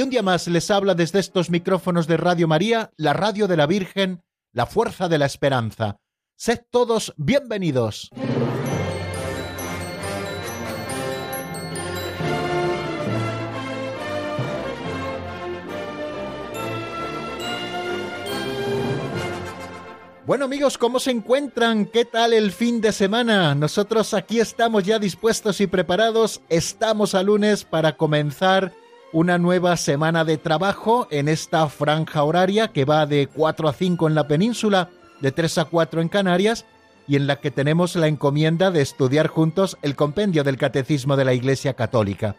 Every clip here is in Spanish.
que un día más les habla desde estos micrófonos de Radio María, la radio de la Virgen, la fuerza de la esperanza. Sed todos bienvenidos. Bueno amigos, ¿cómo se encuentran? ¿Qué tal el fin de semana? Nosotros aquí estamos ya dispuestos y preparados. Estamos a lunes para comenzar una nueva semana de trabajo en esta franja horaria que va de 4 a 5 en la península, de 3 a 4 en Canarias, y en la que tenemos la encomienda de estudiar juntos el compendio del Catecismo de la Iglesia Católica.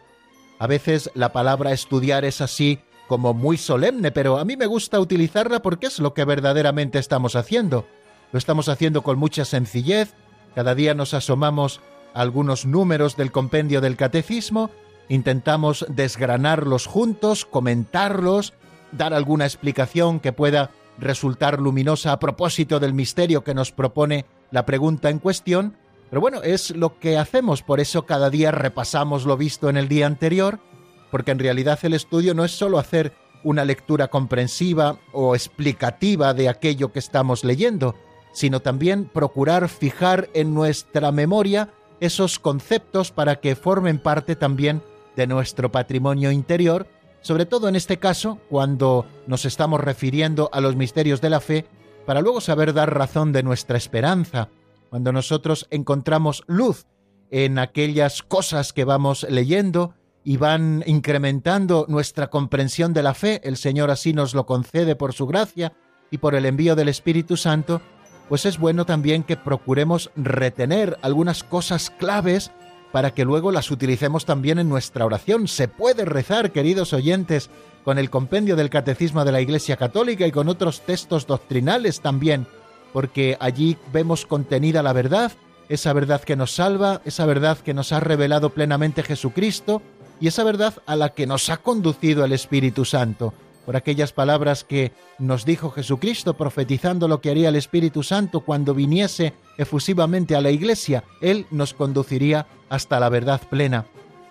A veces la palabra estudiar es así como muy solemne, pero a mí me gusta utilizarla porque es lo que verdaderamente estamos haciendo. Lo estamos haciendo con mucha sencillez, cada día nos asomamos a algunos números del compendio del catecismo, intentamos desgranarlos juntos, comentarlos, dar alguna explicación que pueda resultar luminosa a propósito del misterio que nos propone la pregunta en cuestión, pero bueno, es lo que hacemos, por eso cada día repasamos lo visto en el día anterior, porque en realidad el estudio no es solo hacer una lectura comprensiva o explicativa de aquello que estamos leyendo, sino también procurar fijar en nuestra memoria esos conceptos para que formen parte también de nuestro patrimonio interior, sobre todo en este caso cuando nos estamos refiriendo a los misterios de la fe, para luego saber dar razón de nuestra esperanza, cuando nosotros encontramos luz en aquellas cosas que vamos leyendo, y van incrementando nuestra comprensión de la fe, el Señor así nos lo concede por su gracia y por el envío del Espíritu Santo, pues es bueno también que procuremos retener algunas cosas claves para que luego las utilicemos también en nuestra oración. Se puede rezar, queridos oyentes, con el compendio del Catecismo de la Iglesia Católica y con otros textos doctrinales también, porque allí vemos contenida la verdad, esa verdad que nos salva, esa verdad que nos ha revelado plenamente Jesucristo, y esa verdad a la que nos ha conducido el Espíritu Santo, por aquellas palabras que nos dijo Jesucristo profetizando lo que haría el Espíritu Santo cuando viniese efusivamente a la iglesia, Él nos conduciría hasta la verdad plena.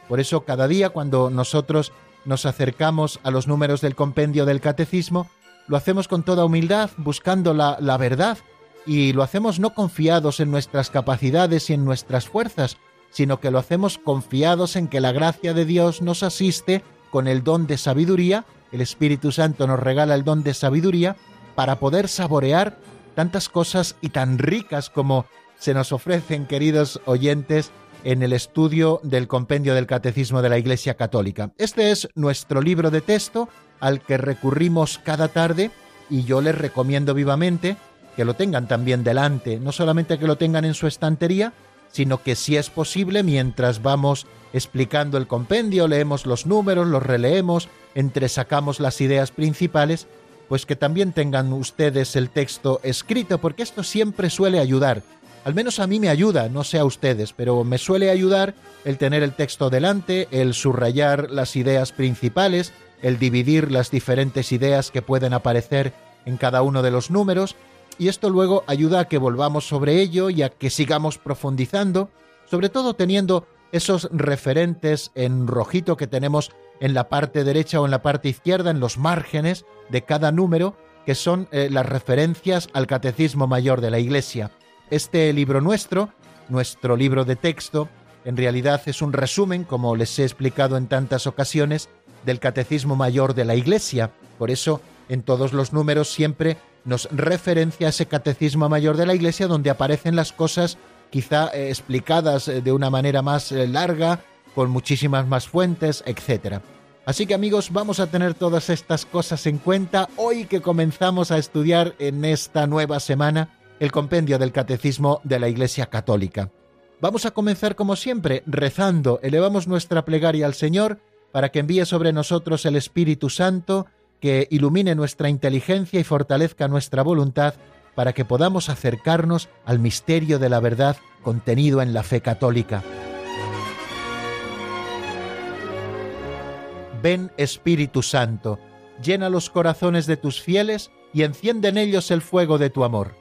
Por eso cada día cuando nosotros nos acercamos a los números del compendio del catecismo, lo hacemos con toda humildad, buscando la, la verdad, y lo hacemos no confiados en nuestras capacidades y en nuestras fuerzas, sino que lo hacemos confiados en que la gracia de Dios nos asiste con el don de sabiduría, el Espíritu Santo nos regala el don de sabiduría para poder saborear tantas cosas y tan ricas como se nos ofrecen, queridos oyentes, en el estudio del compendio del Catecismo de la Iglesia Católica. Este es nuestro libro de texto al que recurrimos cada tarde y yo les recomiendo vivamente que lo tengan también delante, no solamente que lo tengan en su estantería, sino que si es posible, mientras vamos explicando el compendio, leemos los números, los releemos, entresacamos las ideas principales, pues que también tengan ustedes el texto escrito, porque esto siempre suele ayudar. Al menos a mí me ayuda, no sé a ustedes, pero me suele ayudar el tener el texto delante, el subrayar las ideas principales, el dividir las diferentes ideas que pueden aparecer en cada uno de los números, y esto luego ayuda a que volvamos sobre ello y a que sigamos profundizando, sobre todo teniendo esos referentes en rojito que tenemos en la parte derecha o en la parte izquierda, en los márgenes de cada número, que son eh, las referencias al Catecismo Mayor de la Iglesia. Este libro nuestro, nuestro libro de texto, en realidad es un resumen, como les he explicado en tantas ocasiones, del Catecismo Mayor de la Iglesia. Por eso, en todos los números siempre nos referencia a ese catecismo mayor de la Iglesia donde aparecen las cosas quizá eh, explicadas eh, de una manera más eh, larga, con muchísimas más fuentes, etc. Así que amigos, vamos a tener todas estas cosas en cuenta hoy que comenzamos a estudiar en esta nueva semana el compendio del Catecismo de la Iglesia Católica. Vamos a comenzar como siempre rezando, elevamos nuestra plegaria al Señor para que envíe sobre nosotros el Espíritu Santo, que ilumine nuestra inteligencia y fortalezca nuestra voluntad para que podamos acercarnos al misterio de la verdad contenido en la fe católica. Ven Espíritu Santo, llena los corazones de tus fieles y enciende en ellos el fuego de tu amor.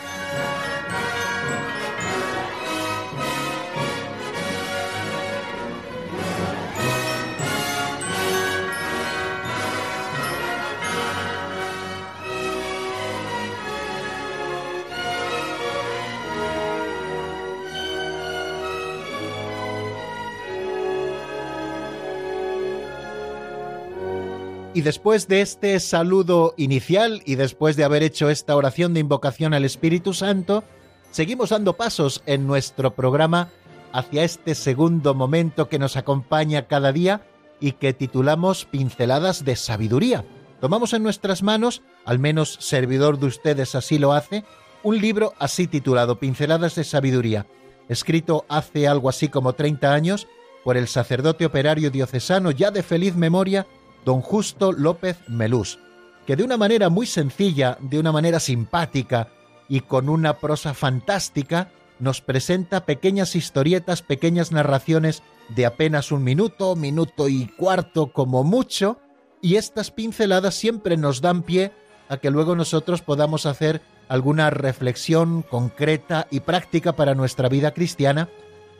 Después de este saludo inicial y después de haber hecho esta oración de invocación al Espíritu Santo, seguimos dando pasos en nuestro programa hacia este segundo momento que nos acompaña cada día y que titulamos Pinceladas de Sabiduría. Tomamos en nuestras manos, al menos servidor de ustedes así lo hace, un libro así titulado Pinceladas de Sabiduría, escrito hace algo así como 30 años por el sacerdote operario diocesano ya de feliz memoria don Justo López Melús, que de una manera muy sencilla, de una manera simpática y con una prosa fantástica, nos presenta pequeñas historietas, pequeñas narraciones de apenas un minuto, minuto y cuarto como mucho, y estas pinceladas siempre nos dan pie a que luego nosotros podamos hacer alguna reflexión concreta y práctica para nuestra vida cristiana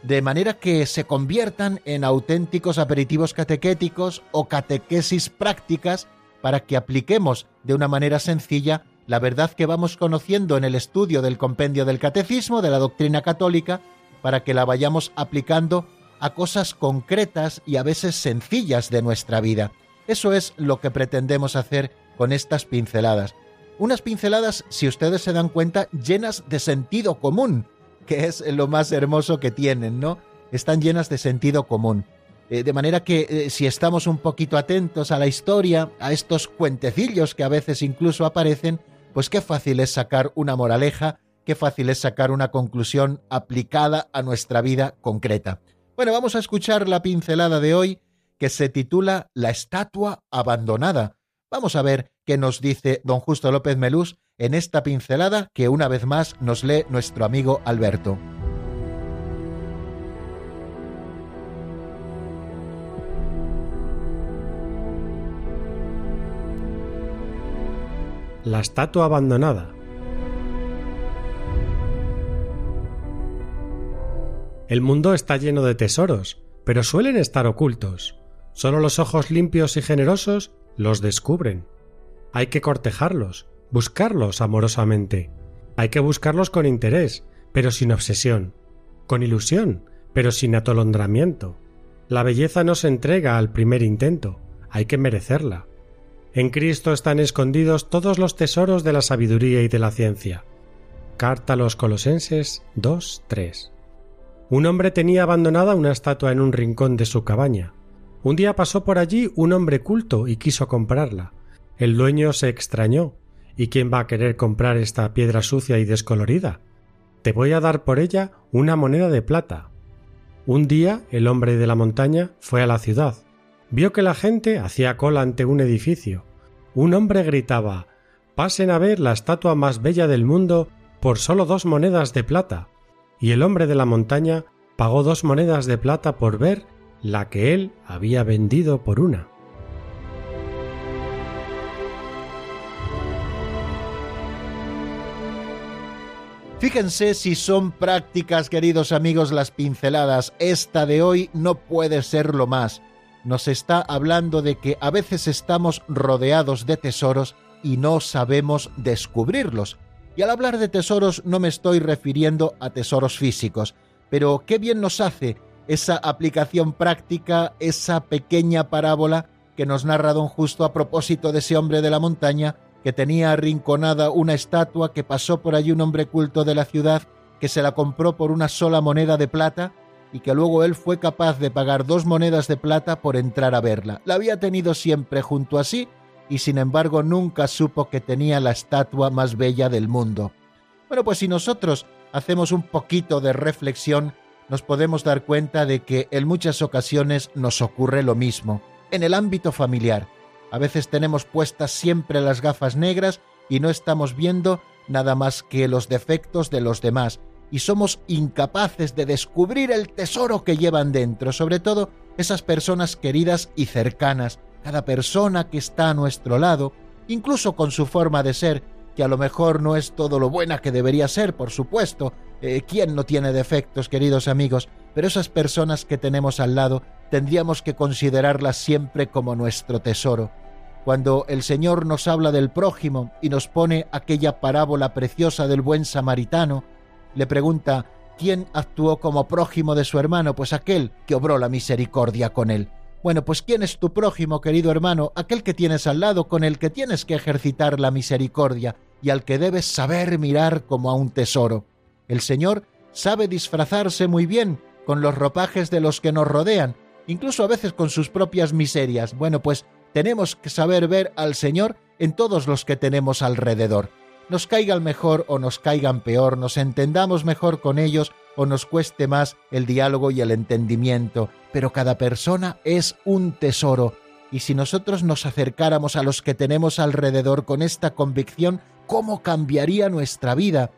de manera que se conviertan en auténticos aperitivos catequéticos o catequesis prácticas para que apliquemos de una manera sencilla la verdad que vamos conociendo en el estudio del compendio del catecismo, de la doctrina católica, para que la vayamos aplicando a cosas concretas y a veces sencillas de nuestra vida. Eso es lo que pretendemos hacer con estas pinceladas. Unas pinceladas, si ustedes se dan cuenta, llenas de sentido común, que es lo más hermoso que tienen, ¿no? Están llenas de sentido común. Eh, de manera que eh, si estamos un poquito atentos a la historia, a estos cuentecillos que a veces incluso aparecen, pues qué fácil es sacar una moraleja, qué fácil es sacar una conclusión aplicada a nuestra vida concreta. Bueno, vamos a escuchar la pincelada de hoy que se titula La estatua abandonada. Vamos a ver qué nos dice don Justo López Melús en esta pincelada que una vez más nos lee nuestro amigo Alberto. La estatua abandonada. El mundo está lleno de tesoros, pero suelen estar ocultos. Solo los ojos limpios y generosos los descubren. Hay que cortejarlos, buscarlos amorosamente. Hay que buscarlos con interés, pero sin obsesión, con ilusión, pero sin atolondramiento. La belleza no se entrega al primer intento, hay que merecerla. En Cristo están escondidos todos los tesoros de la sabiduría y de la ciencia. Carta a los Colosenses 2.3. Un hombre tenía abandonada una estatua en un rincón de su cabaña. Un día pasó por allí un hombre culto y quiso comprarla. El dueño se extrañó ¿Y quién va a querer comprar esta piedra sucia y descolorida? Te voy a dar por ella una moneda de plata. Un día el hombre de la montaña fue a la ciudad. Vio que la gente hacía cola ante un edificio. Un hombre gritaba Pasen a ver la estatua más bella del mundo por solo dos monedas de plata. Y el hombre de la montaña pagó dos monedas de plata por ver la que él había vendido por una. Fíjense si son prácticas, queridos amigos, las pinceladas. Esta de hoy no puede ser lo más. Nos está hablando de que a veces estamos rodeados de tesoros y no sabemos descubrirlos. Y al hablar de tesoros no me estoy refiriendo a tesoros físicos, pero qué bien nos hace esa aplicación práctica, esa pequeña parábola que nos narra don Justo a propósito de ese hombre de la montaña que tenía arrinconada una estatua que pasó por allí un hombre culto de la ciudad que se la compró por una sola moneda de plata y que luego él fue capaz de pagar dos monedas de plata por entrar a verla. La había tenido siempre junto a sí y sin embargo nunca supo que tenía la estatua más bella del mundo. Bueno, pues si nosotros hacemos un poquito de reflexión, nos podemos dar cuenta de que en muchas ocasiones nos ocurre lo mismo. En el ámbito familiar, a veces tenemos puestas siempre las gafas negras y no estamos viendo nada más que los defectos de los demás y somos incapaces de descubrir el tesoro que llevan dentro, sobre todo esas personas queridas y cercanas, cada persona que está a nuestro lado, incluso con su forma de ser, que a lo mejor no es todo lo buena que debería ser, por supuesto. Eh, ¿Quién no tiene defectos, queridos amigos? Pero esas personas que tenemos al lado tendríamos que considerarlas siempre como nuestro tesoro. Cuando el Señor nos habla del prójimo y nos pone aquella parábola preciosa del buen samaritano, le pregunta ¿quién actuó como prójimo de su hermano? Pues aquel que obró la misericordia con él. Bueno, pues ¿quién es tu prójimo, querido hermano? Aquel que tienes al lado, con el que tienes que ejercitar la misericordia y al que debes saber mirar como a un tesoro. El Señor sabe disfrazarse muy bien con los ropajes de los que nos rodean, incluso a veces con sus propias miserias. Bueno, pues tenemos que saber ver al Señor en todos los que tenemos alrededor. Nos caigan mejor o nos caigan peor, nos entendamos mejor con ellos o nos cueste más el diálogo y el entendimiento, pero cada persona es un tesoro, y si nosotros nos acercáramos a los que tenemos alrededor con esta convicción, ¿cómo cambiaría nuestra vida?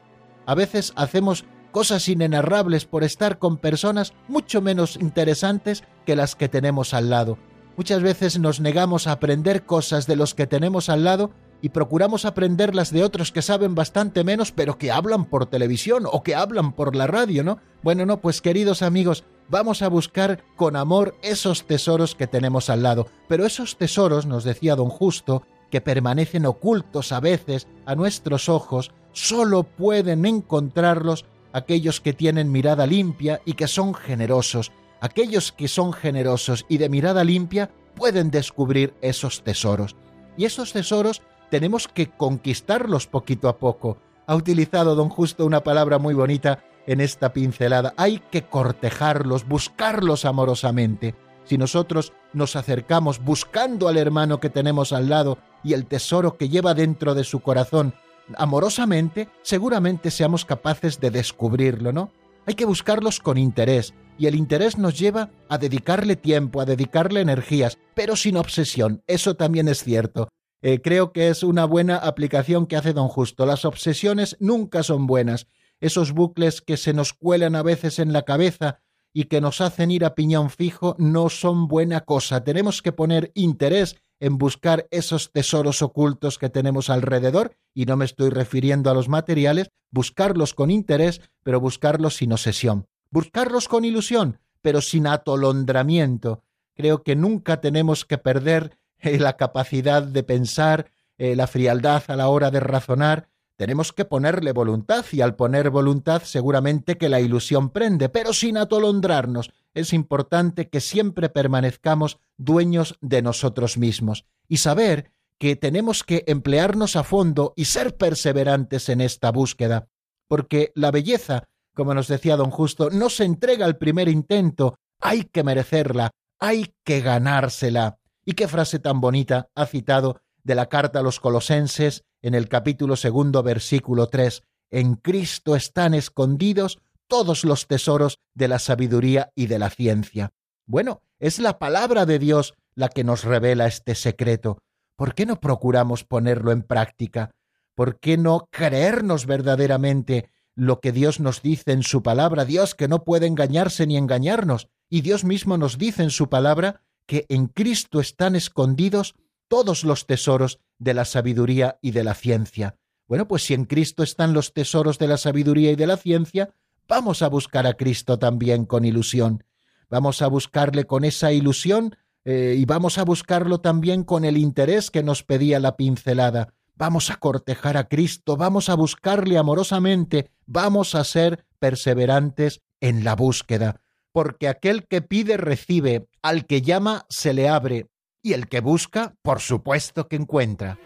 A veces hacemos cosas inenarrables por estar con personas mucho menos interesantes que las que tenemos al lado. Muchas veces nos negamos a aprender cosas de los que tenemos al lado y procuramos aprenderlas de otros que saben bastante menos, pero que hablan por televisión o que hablan por la radio, ¿no? Bueno, no, pues queridos amigos, vamos a buscar con amor esos tesoros que tenemos al lado. Pero esos tesoros, nos decía don Justo, que permanecen ocultos a veces a nuestros ojos, solo pueden encontrarlos aquellos que tienen mirada limpia y que son generosos. Aquellos que son generosos y de mirada limpia pueden descubrir esos tesoros. Y esos tesoros tenemos que conquistarlos poquito a poco. Ha utilizado don Justo una palabra muy bonita en esta pincelada. Hay que cortejarlos, buscarlos amorosamente. Si nosotros nos acercamos buscando al hermano que tenemos al lado y el tesoro que lleva dentro de su corazón amorosamente, seguramente seamos capaces de descubrirlo, ¿no? Hay que buscarlos con interés, y el interés nos lleva a dedicarle tiempo, a dedicarle energías, pero sin obsesión, eso también es cierto. Eh, creo que es una buena aplicación que hace don Justo. Las obsesiones nunca son buenas. Esos bucles que se nos cuelan a veces en la cabeza y que nos hacen ir a piñón fijo no son buena cosa. Tenemos que poner interés en buscar esos tesoros ocultos que tenemos alrededor, y no me estoy refiriendo a los materiales, buscarlos con interés, pero buscarlos sin obsesión. Buscarlos con ilusión, pero sin atolondramiento. Creo que nunca tenemos que perder la capacidad de pensar, eh, la frialdad a la hora de razonar, tenemos que ponerle voluntad y al poner voluntad seguramente que la ilusión prende, pero sin atolondrarnos. Es importante que siempre permanezcamos dueños de nosotros mismos y saber que tenemos que emplearnos a fondo y ser perseverantes en esta búsqueda, porque la belleza, como nos decía don Justo, no se entrega al primer intento, hay que merecerla, hay que ganársela. Y qué frase tan bonita ha citado de la carta a los colosenses en el capítulo segundo, versículo 3. En Cristo están escondidos todos los tesoros de la sabiduría y de la ciencia. Bueno, es la palabra de Dios la que nos revela este secreto. ¿Por qué no procuramos ponerlo en práctica? ¿Por qué no creernos verdaderamente lo que Dios nos dice en su palabra? Dios que no puede engañarse ni engañarnos. Y Dios mismo nos dice en su palabra que en Cristo están escondidos todos los tesoros de la sabiduría y de la ciencia. Bueno, pues si en Cristo están los tesoros de la sabiduría y de la ciencia, vamos a buscar a Cristo también con ilusión. Vamos a buscarle con esa ilusión eh, y vamos a buscarlo también con el interés que nos pedía la pincelada. Vamos a cortejar a Cristo, vamos a buscarle amorosamente, vamos a ser perseverantes en la búsqueda porque aquel que pide recibe, al que llama se le abre, y el que busca, por supuesto que encuentra.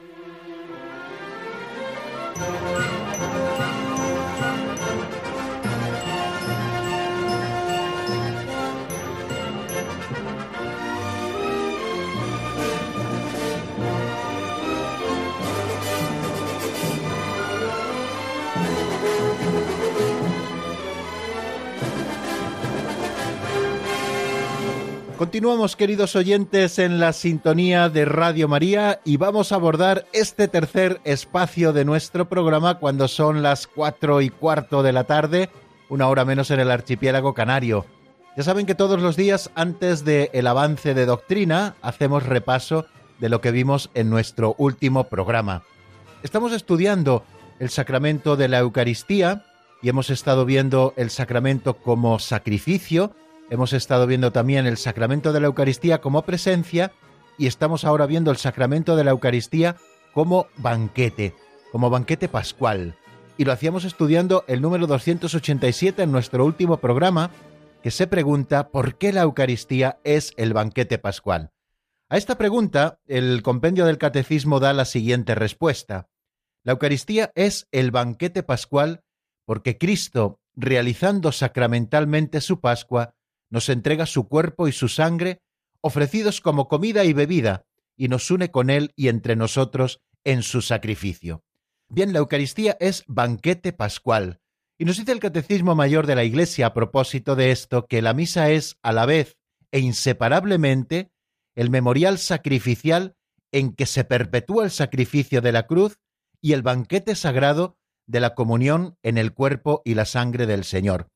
Continuamos, queridos oyentes, en la sintonía de Radio María y vamos a abordar este tercer espacio de nuestro programa cuando son las cuatro y cuarto de la tarde, una hora menos en el archipiélago canario. Ya saben que todos los días, antes del el avance de doctrina, hacemos repaso de lo que vimos en nuestro último programa. Estamos estudiando el sacramento de la Eucaristía y hemos estado viendo el sacramento como sacrificio, Hemos estado viendo también el sacramento de la Eucaristía como presencia y estamos ahora viendo el sacramento de la Eucaristía como banquete, como banquete pascual. Y lo hacíamos estudiando el número 287 en nuestro último programa, que se pregunta por qué la Eucaristía es el banquete pascual. A esta pregunta, el compendio del Catecismo da la siguiente respuesta. La Eucaristía es el banquete pascual porque Cristo, realizando sacramentalmente su Pascua, nos entrega su cuerpo y su sangre, ofrecidos como comida y bebida, y nos une con Él y entre nosotros en su sacrificio. Bien, la Eucaristía es banquete pascual, y nos dice el Catecismo Mayor de la Iglesia a propósito de esto que la misa es, a la vez e inseparablemente, el memorial sacrificial en que se perpetúa el sacrificio de la cruz y el banquete sagrado de la comunión en el cuerpo y la sangre del Señor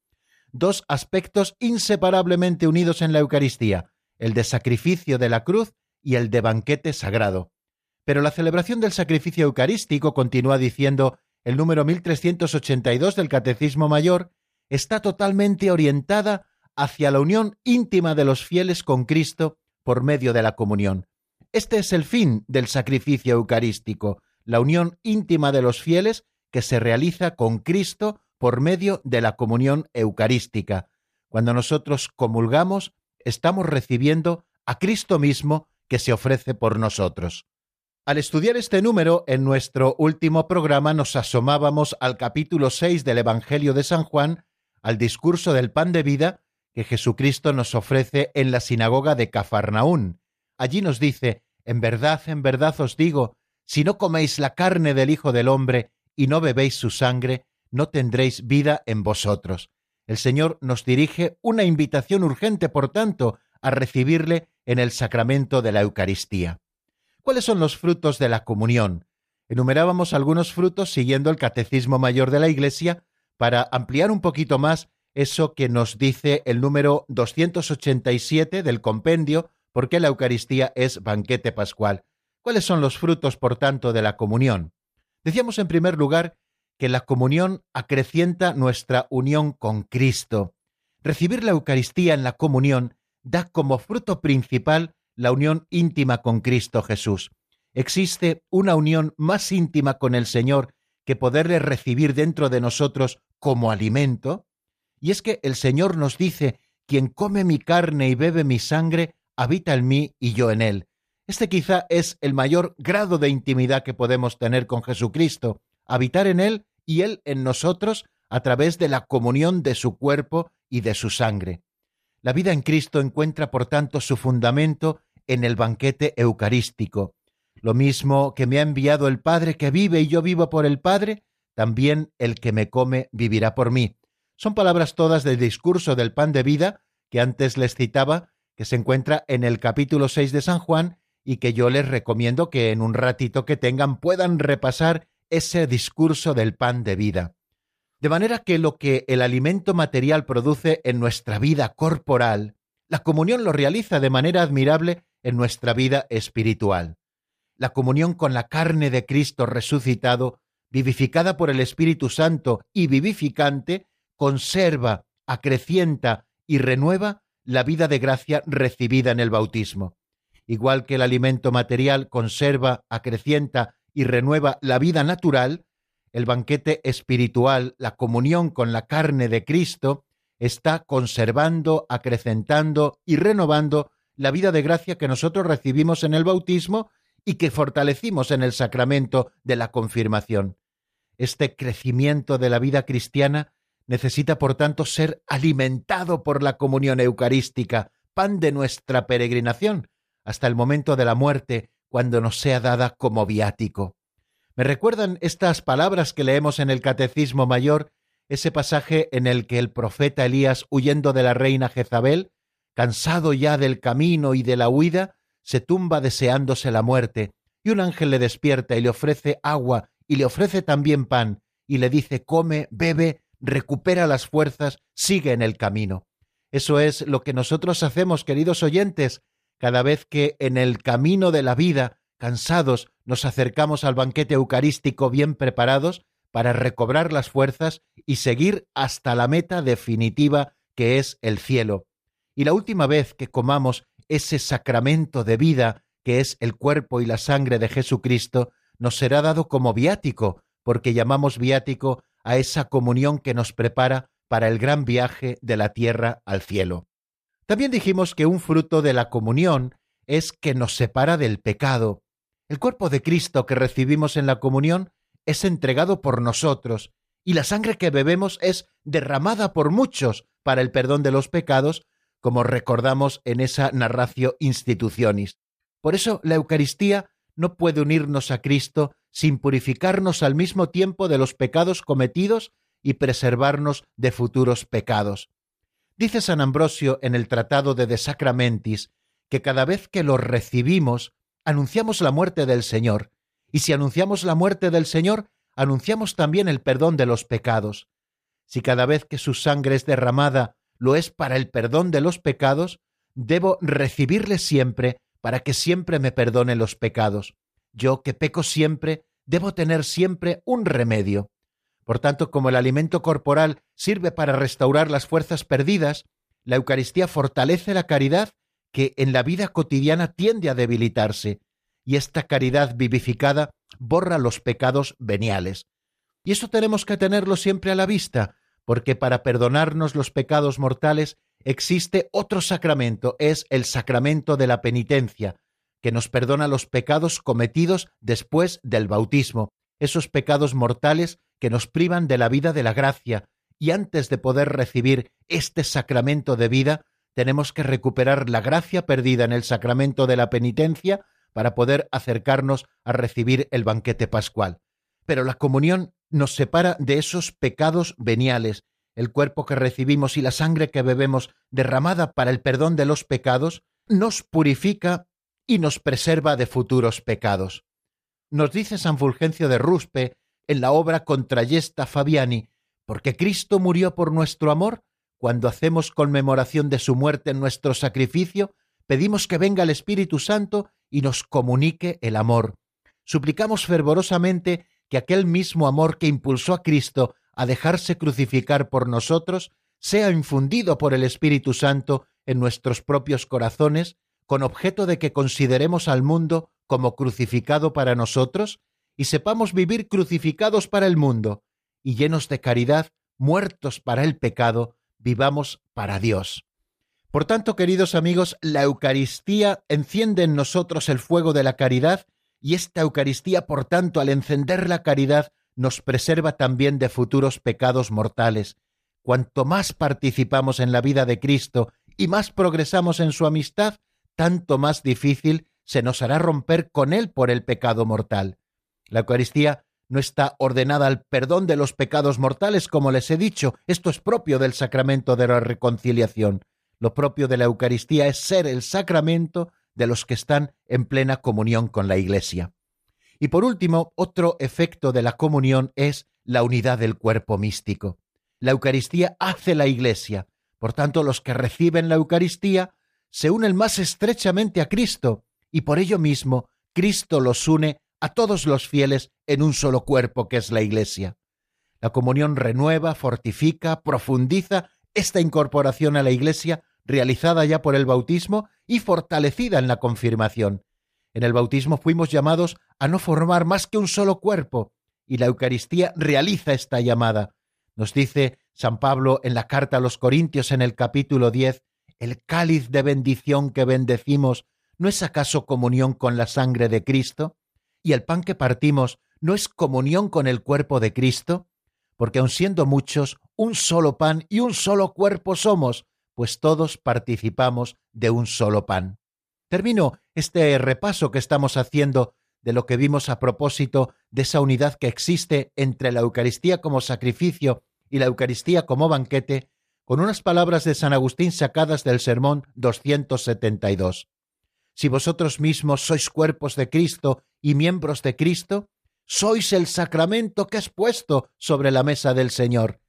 dos aspectos inseparablemente unidos en la Eucaristía, el de sacrificio de la cruz y el de banquete sagrado. Pero la celebración del sacrificio eucarístico, continúa diciendo el número 1382 del Catecismo Mayor, está totalmente orientada hacia la unión íntima de los fieles con Cristo por medio de la comunión. Este es el fin del sacrificio eucarístico, la unión íntima de los fieles que se realiza con Cristo por medio de la comunión eucarística. Cuando nosotros comulgamos, estamos recibiendo a Cristo mismo que se ofrece por nosotros. Al estudiar este número, en nuestro último programa nos asomábamos al capítulo 6 del Evangelio de San Juan, al discurso del pan de vida que Jesucristo nos ofrece en la sinagoga de Cafarnaún. Allí nos dice, En verdad, en verdad os digo, si no coméis la carne del Hijo del Hombre y no bebéis su sangre, no tendréis vida en vosotros. El Señor nos dirige una invitación urgente, por tanto, a recibirle en el sacramento de la Eucaristía. ¿Cuáles son los frutos de la comunión? Enumerábamos algunos frutos siguiendo el Catecismo Mayor de la Iglesia para ampliar un poquito más eso que nos dice el número 287 del compendio, porque la Eucaristía es banquete pascual. ¿Cuáles son los frutos, por tanto, de la comunión? Decíamos en primer lugar que la comunión acrecienta nuestra unión con Cristo. Recibir la Eucaristía en la comunión da como fruto principal la unión íntima con Cristo Jesús. Existe una unión más íntima con el Señor que poderle recibir dentro de nosotros como alimento. Y es que el Señor nos dice, quien come mi carne y bebe mi sangre, habita en mí y yo en él. Este quizá es el mayor grado de intimidad que podemos tener con Jesucristo, habitar en él y Él en nosotros a través de la comunión de su cuerpo y de su sangre. La vida en Cristo encuentra, por tanto, su fundamento en el banquete eucarístico. Lo mismo que me ha enviado el Padre que vive y yo vivo por el Padre, también el que me come vivirá por mí. Son palabras todas del discurso del pan de vida que antes les citaba, que se encuentra en el capítulo 6 de San Juan y que yo les recomiendo que en un ratito que tengan puedan repasar ese discurso del pan de vida. De manera que lo que el alimento material produce en nuestra vida corporal, la comunión lo realiza de manera admirable en nuestra vida espiritual. La comunión con la carne de Cristo resucitado, vivificada por el Espíritu Santo y vivificante, conserva, acrecienta y renueva la vida de gracia recibida en el bautismo. Igual que el alimento material conserva, acrecienta y renueva la vida natural, el banquete espiritual, la comunión con la carne de Cristo, está conservando, acrecentando y renovando la vida de gracia que nosotros recibimos en el bautismo y que fortalecimos en el sacramento de la confirmación. Este crecimiento de la vida cristiana necesita, por tanto, ser alimentado por la comunión eucarística, pan de nuestra peregrinación, hasta el momento de la muerte, cuando nos sea dada como viático. Me recuerdan estas palabras que leemos en el Catecismo Mayor, ese pasaje en el que el profeta Elías, huyendo de la reina Jezabel, cansado ya del camino y de la huida, se tumba deseándose la muerte, y un ángel le despierta y le ofrece agua y le ofrece también pan, y le dice come, bebe, recupera las fuerzas, sigue en el camino. Eso es lo que nosotros hacemos, queridos oyentes, cada vez que en el camino de la vida, cansados, nos acercamos al banquete eucarístico bien preparados para recobrar las fuerzas y seguir hasta la meta definitiva que es el cielo. Y la última vez que comamos ese sacramento de vida que es el cuerpo y la sangre de Jesucristo, nos será dado como viático, porque llamamos viático a esa comunión que nos prepara para el gran viaje de la tierra al cielo. También dijimos que un fruto de la comunión es que nos separa del pecado. El cuerpo de Cristo que recibimos en la comunión es entregado por nosotros, y la sangre que bebemos es derramada por muchos para el perdón de los pecados, como recordamos en esa narración institucionis. Por eso la Eucaristía no puede unirnos a Cristo sin purificarnos al mismo tiempo de los pecados cometidos y preservarnos de futuros pecados. Dice San Ambrosio en el Tratado de De Sacramentis que cada vez que lo recibimos, anunciamos la muerte del Señor, y si anunciamos la muerte del Señor, anunciamos también el perdón de los pecados. Si cada vez que su sangre es derramada lo es para el perdón de los pecados, debo recibirle siempre para que siempre me perdone los pecados. Yo, que peco siempre, debo tener siempre un remedio. Por tanto, como el alimento corporal sirve para restaurar las fuerzas perdidas, la Eucaristía fortalece la caridad que en la vida cotidiana tiende a debilitarse, y esta caridad vivificada borra los pecados veniales. Y eso tenemos que tenerlo siempre a la vista, porque para perdonarnos los pecados mortales existe otro sacramento, es el sacramento de la penitencia, que nos perdona los pecados cometidos después del bautismo, esos pecados mortales que nos privan de la vida de la gracia, y antes de poder recibir este sacramento de vida, tenemos que recuperar la gracia perdida en el sacramento de la penitencia para poder acercarnos a recibir el banquete pascual. Pero la comunión nos separa de esos pecados veniales, el cuerpo que recibimos y la sangre que bebemos derramada para el perdón de los pecados, nos purifica y nos preserva de futuros pecados. Nos dice San Fulgencio de Ruspe en la obra Contrayesta Fabiani, porque Cristo murió por nuestro amor, cuando hacemos conmemoración de su muerte en nuestro sacrificio, pedimos que venga el Espíritu Santo y nos comunique el amor. Suplicamos fervorosamente que aquel mismo amor que impulsó a Cristo a dejarse crucificar por nosotros sea infundido por el Espíritu Santo en nuestros propios corazones, con objeto de que consideremos al mundo como crucificado para nosotros y sepamos vivir crucificados para el mundo, y llenos de caridad, muertos para el pecado, vivamos para Dios. Por tanto, queridos amigos, la Eucaristía enciende en nosotros el fuego de la caridad y esta Eucaristía, por tanto, al encender la caridad, nos preserva también de futuros pecados mortales. Cuanto más participamos en la vida de Cristo y más progresamos en su amistad, tanto más difícil se nos hará romper con Él por el pecado mortal. La Eucaristía no está ordenada al perdón de los pecados mortales, como les he dicho, esto es propio del sacramento de la reconciliación. Lo propio de la Eucaristía es ser el sacramento de los que están en plena comunión con la Iglesia. Y por último, otro efecto de la comunión es la unidad del cuerpo místico. La Eucaristía hace la Iglesia. Por tanto, los que reciben la Eucaristía se unen más estrechamente a Cristo y por ello mismo Cristo los une a todos los fieles en un solo cuerpo que es la Iglesia. La comunión renueva, fortifica, profundiza esta incorporación a la Iglesia realizada ya por el bautismo y fortalecida en la confirmación. En el bautismo fuimos llamados a no formar más que un solo cuerpo, y la Eucaristía realiza esta llamada. Nos dice San Pablo en la carta a los Corintios en el capítulo 10, el cáliz de bendición que bendecimos, ¿no es acaso comunión con la sangre de Cristo? ¿Y el pan que partimos no es comunión con el cuerpo de Cristo? Porque aun siendo muchos, un solo pan y un solo cuerpo somos, pues todos participamos de un solo pan. Termino este repaso que estamos haciendo de lo que vimos a propósito de esa unidad que existe entre la Eucaristía como sacrificio y la Eucaristía como banquete, con unas palabras de San Agustín sacadas del sermón 272. Si vosotros mismos sois cuerpos de Cristo y miembros de Cristo, sois el sacramento que es puesto sobre la mesa del Señor,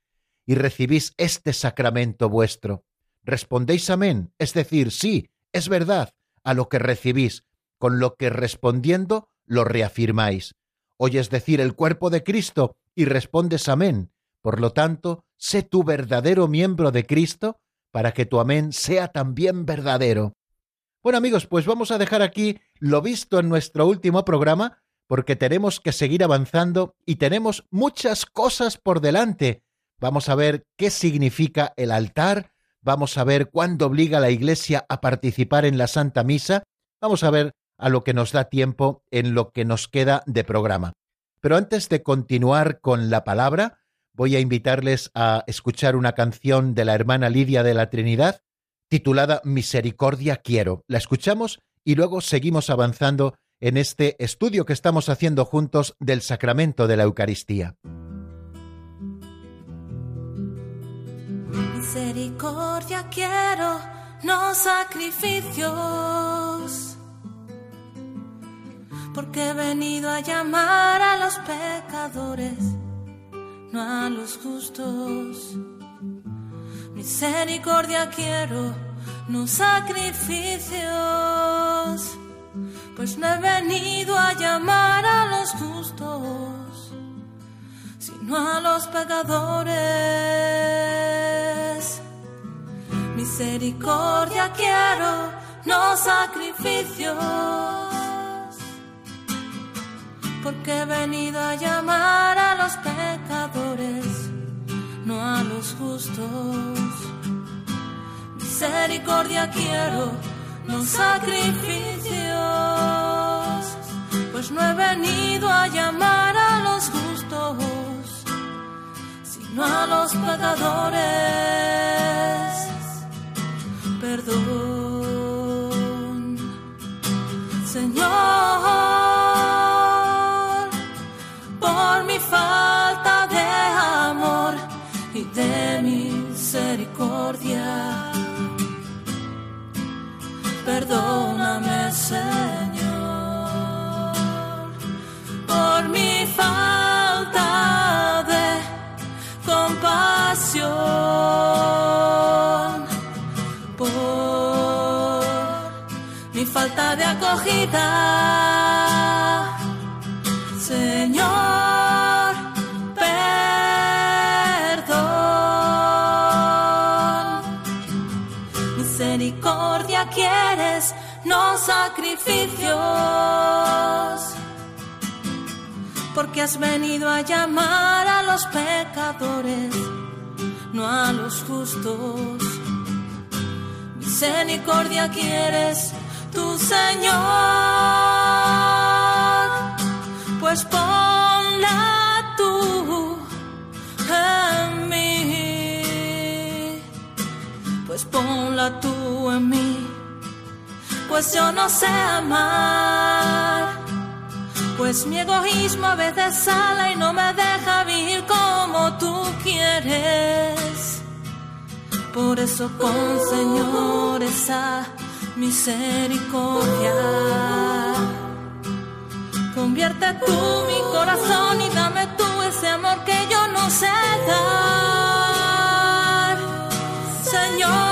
y recibís este sacramento vuestro. Respondéis amén, es decir, sí, es verdad, a lo que recibís, con lo que respondiendo lo reafirmáis. Oyes decir el cuerpo de Cristo y respondes amén. Por lo tanto, sé tu verdadero miembro de Cristo para que tu amén sea también verdadero. Bueno amigos, pues vamos a dejar aquí lo visto en nuestro último programa, porque tenemos que seguir avanzando y tenemos muchas cosas por delante. Vamos a ver qué significa el altar, vamos a ver cuándo obliga a la Iglesia a participar en la Santa Misa, vamos a ver a lo que nos da tiempo en lo que nos queda de programa. Pero antes de continuar con la palabra, voy a invitarles a escuchar una canción de la hermana Lidia de la Trinidad titulada Misericordia quiero. La escuchamos y luego seguimos avanzando en este estudio que estamos haciendo juntos del sacramento de la Eucaristía. Misericordia quiero, no sacrificios, porque he venido a llamar a los pecadores, no a los justos. Misericordia quiero, no sacrificios, pues no he venido a llamar a los justos, sino a los pecadores. Misericordia quiero, no sacrificios, porque he venido a llamar a los pecadores no a los justos. Misericordia quiero, no sacrificios, pues no he venido a llamar a los justos, sino a los pecadores. Perdón, Señor, Perdóname, Señor, por mi falta de compasión, por mi falta de acogida, sacrificios, porque has venido a llamar a los pecadores, no a los justos. Misericordia quieres, tu Señor, pues ponla tú en mí, pues ponla tú en mí, pues yo no sé amar, pues mi egoísmo a veces sale y no me deja vivir como tú quieres. Por eso pon, Señor, esa misericordia. Convierte tú mi corazón y dame tú ese amor que yo no sé dar, Señor.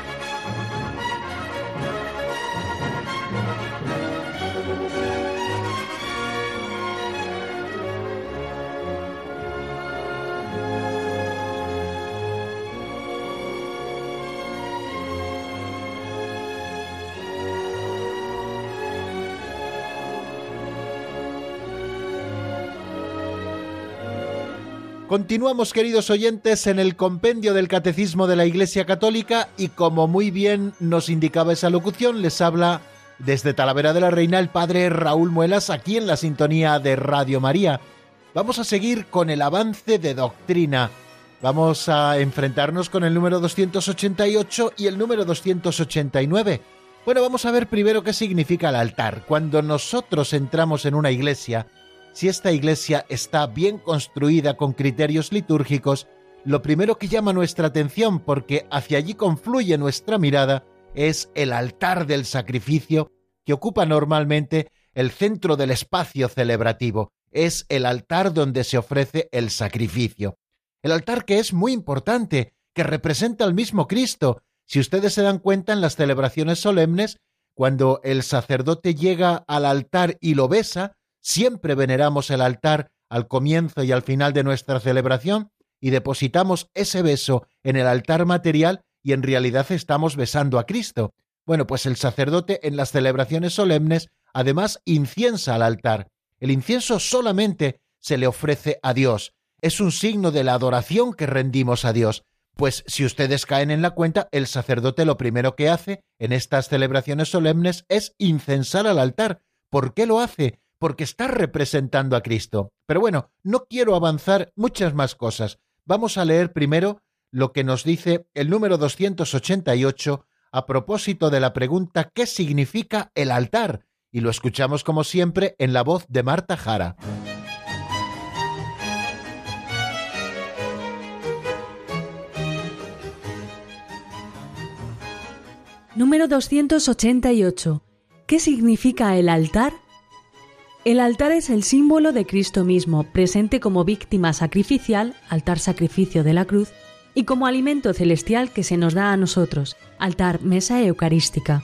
Continuamos, queridos oyentes, en el compendio del Catecismo de la Iglesia Católica y como muy bien nos indicaba esa locución, les habla desde Talavera de la Reina el Padre Raúl Muelas aquí en la sintonía de Radio María. Vamos a seguir con el avance de doctrina. Vamos a enfrentarnos con el número 288 y el número 289. Bueno, vamos a ver primero qué significa el altar. Cuando nosotros entramos en una iglesia, si esta iglesia está bien construida con criterios litúrgicos, lo primero que llama nuestra atención, porque hacia allí confluye nuestra mirada, es el altar del sacrificio, que ocupa normalmente el centro del espacio celebrativo. Es el altar donde se ofrece el sacrificio. El altar que es muy importante, que representa al mismo Cristo, si ustedes se dan cuenta en las celebraciones solemnes, cuando el sacerdote llega al altar y lo besa, siempre veneramos el altar al comienzo y al final de nuestra celebración y depositamos ese beso en el altar material y en realidad estamos besando a Cristo. Bueno, pues el sacerdote en las celebraciones solemnes además inciensa al altar. El incienso solamente se le ofrece a Dios. Es un signo de la adoración que rendimos a Dios. Pues si ustedes caen en la cuenta, el sacerdote lo primero que hace en estas celebraciones solemnes es incensar al altar. ¿Por qué lo hace? Porque está representando a Cristo. Pero bueno, no quiero avanzar muchas más cosas. Vamos a leer primero lo que nos dice el número 288 a propósito de la pregunta ¿qué significa el altar? Y lo escuchamos como siempre en la voz de Marta Jara. Número 288. ¿Qué significa el altar? El altar es el símbolo de Cristo mismo, presente como víctima sacrificial, altar sacrificio de la cruz, y como alimento celestial que se nos da a nosotros, altar mesa eucarística.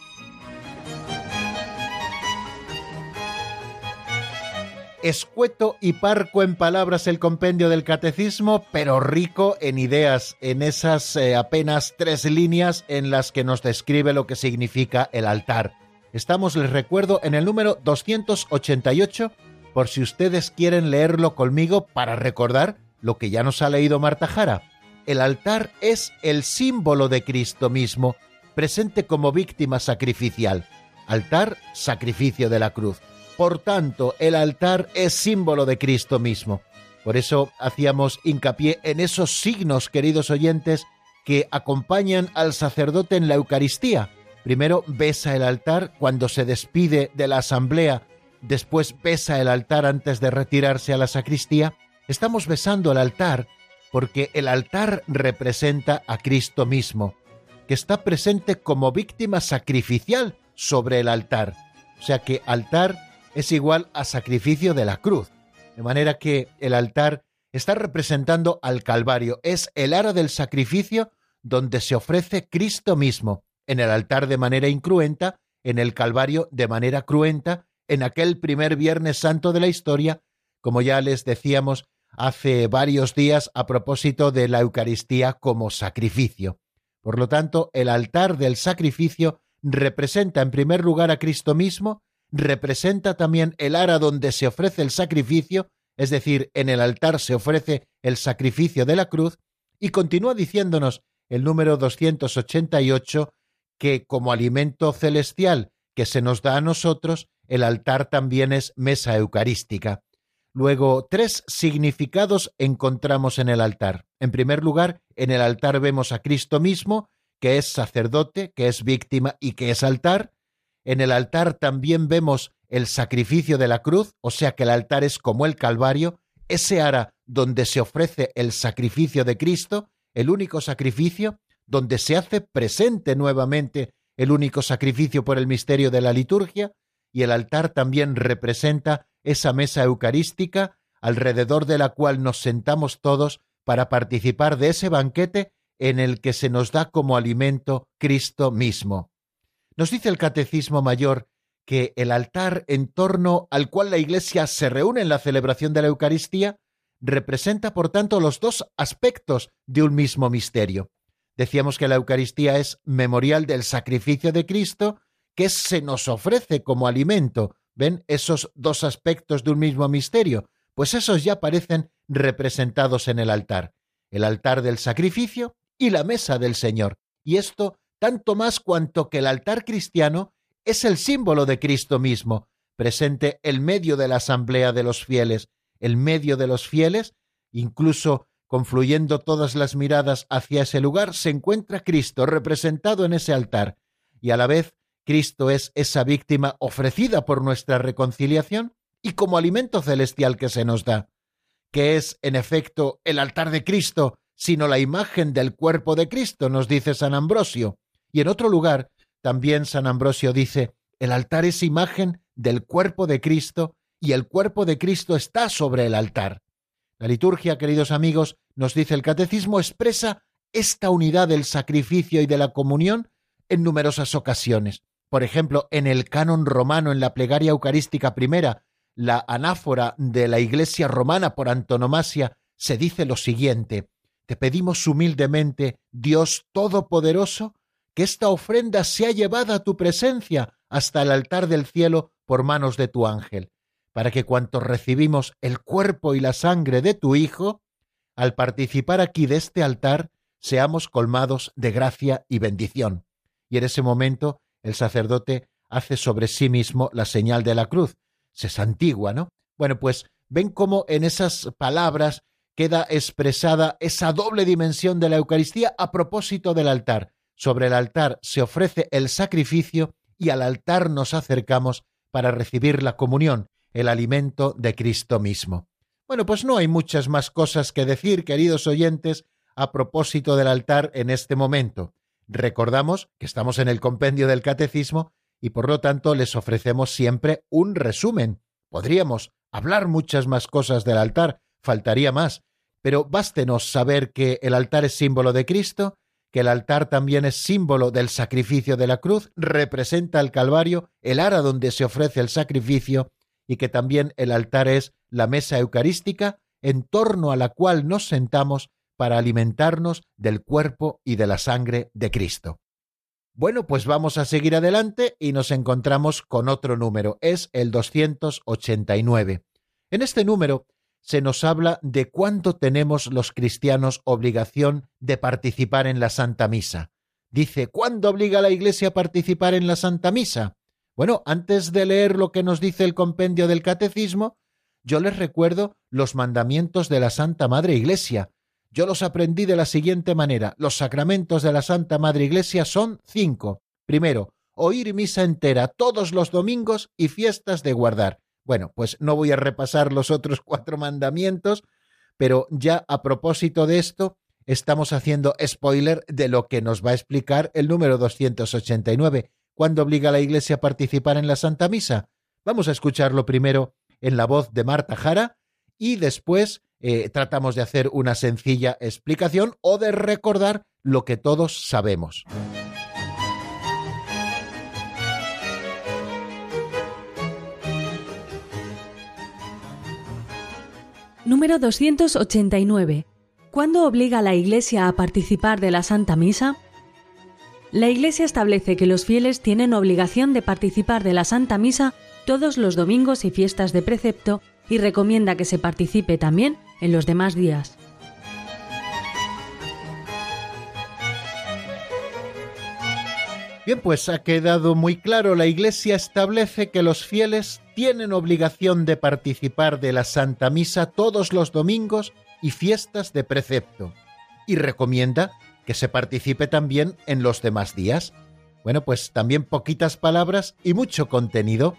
escueto y parco en palabras el compendio del catecismo, pero rico en ideas, en esas eh, apenas tres líneas en las que nos describe lo que significa el altar. Estamos, les recuerdo, en el número 288, por si ustedes quieren leerlo conmigo para recordar lo que ya nos ha leído Marta Jara. El altar es el símbolo de Cristo mismo, presente como víctima sacrificial. Altar, sacrificio de la cruz. Por tanto, el altar es símbolo de Cristo mismo. Por eso hacíamos hincapié en esos signos, queridos oyentes, que acompañan al sacerdote en la Eucaristía. Primero besa el altar cuando se despide de la asamblea, después besa el altar antes de retirarse a la sacristía. Estamos besando el altar porque el altar representa a Cristo mismo, que está presente como víctima sacrificial sobre el altar. O sea que altar es igual a sacrificio de la cruz. De manera que el altar está representando al Calvario, es el ara del sacrificio donde se ofrece Cristo mismo, en el altar de manera incruenta, en el Calvario de manera cruenta, en aquel primer Viernes Santo de la historia, como ya les decíamos hace varios días a propósito de la Eucaristía como sacrificio. Por lo tanto, el altar del sacrificio representa en primer lugar a Cristo mismo, representa también el ara donde se ofrece el sacrificio, es decir, en el altar se ofrece el sacrificio de la cruz, y continúa diciéndonos el número 288 que como alimento celestial que se nos da a nosotros, el altar también es mesa eucarística. Luego, tres significados encontramos en el altar. En primer lugar, en el altar vemos a Cristo mismo, que es sacerdote, que es víctima y que es altar. En el altar también vemos el sacrificio de la cruz, o sea que el altar es como el Calvario, ese ara donde se ofrece el sacrificio de Cristo, el único sacrificio, donde se hace presente nuevamente el único sacrificio por el misterio de la liturgia, y el altar también representa esa mesa eucarística alrededor de la cual nos sentamos todos para participar de ese banquete en el que se nos da como alimento Cristo mismo. Nos dice el Catecismo Mayor que el altar en torno al cual la Iglesia se reúne en la celebración de la Eucaristía representa, por tanto, los dos aspectos de un mismo misterio. Decíamos que la Eucaristía es memorial del sacrificio de Cristo que se nos ofrece como alimento. ¿Ven esos dos aspectos de un mismo misterio? Pues esos ya aparecen representados en el altar. El altar del sacrificio y la mesa del Señor. Y esto tanto más cuanto que el altar cristiano es el símbolo de Cristo mismo, presente en medio de la asamblea de los fieles, en medio de los fieles, incluso confluyendo todas las miradas hacia ese lugar, se encuentra Cristo representado en ese altar, y a la vez Cristo es esa víctima ofrecida por nuestra reconciliación y como alimento celestial que se nos da, que es, en efecto, el altar de Cristo, sino la imagen del cuerpo de Cristo, nos dice San Ambrosio. Y en otro lugar, también San Ambrosio dice, el altar es imagen del cuerpo de Cristo y el cuerpo de Cristo está sobre el altar. La liturgia, queridos amigos, nos dice el catecismo, expresa esta unidad del sacrificio y de la comunión en numerosas ocasiones. Por ejemplo, en el canon romano, en la plegaria eucarística primera, la anáfora de la Iglesia romana por antonomasia, se dice lo siguiente, Te pedimos humildemente, Dios Todopoderoso, que esta ofrenda sea llevada a tu presencia hasta el altar del cielo por manos de tu ángel, para que cuantos recibimos el cuerpo y la sangre de tu Hijo, al participar aquí de este altar, seamos colmados de gracia y bendición. Y en ese momento el sacerdote hace sobre sí mismo la señal de la cruz. Se santigua, ¿no? Bueno, pues ven cómo en esas palabras queda expresada esa doble dimensión de la Eucaristía a propósito del altar. Sobre el altar se ofrece el sacrificio y al altar nos acercamos para recibir la comunión, el alimento de Cristo mismo. Bueno, pues no hay muchas más cosas que decir, queridos oyentes, a propósito del altar en este momento. Recordamos que estamos en el compendio del catecismo y por lo tanto les ofrecemos siempre un resumen. Podríamos hablar muchas más cosas del altar, faltaría más, pero bástenos saber que el altar es símbolo de Cristo, que el altar también es símbolo del sacrificio de la cruz, representa el Calvario, el ara donde se ofrece el sacrificio, y que también el altar es la mesa eucarística en torno a la cual nos sentamos para alimentarnos del cuerpo y de la sangre de Cristo. Bueno, pues vamos a seguir adelante y nos encontramos con otro número, es el 289. En este número se nos habla de cuánto tenemos los cristianos obligación de participar en la Santa Misa. Dice, ¿cuándo obliga la Iglesia a participar en la Santa Misa? Bueno, antes de leer lo que nos dice el compendio del Catecismo, yo les recuerdo los mandamientos de la Santa Madre Iglesia, yo los aprendí de la siguiente manera. Los sacramentos de la Santa Madre Iglesia son cinco. Primero, oír misa entera todos los domingos y fiestas de guardar. Bueno, pues no voy a repasar los otros cuatro mandamientos, pero ya a propósito de esto, estamos haciendo spoiler de lo que nos va a explicar el número 289. ¿Cuándo obliga a la Iglesia a participar en la Santa Misa? Vamos a escucharlo primero en la voz de Marta Jara y después eh, tratamos de hacer una sencilla explicación o de recordar lo que todos sabemos. Número 289. ¿Cuándo obliga la Iglesia a participar de la Santa Misa? La Iglesia establece que los fieles tienen obligación de participar de la Santa Misa todos los domingos y fiestas de precepto y recomienda que se participe también en los demás días. Bien, pues ha quedado muy claro, la Iglesia establece que los fieles tienen obligación de participar de la Santa Misa todos los domingos y fiestas de precepto, y recomienda que se participe también en los demás días. Bueno, pues también poquitas palabras y mucho contenido.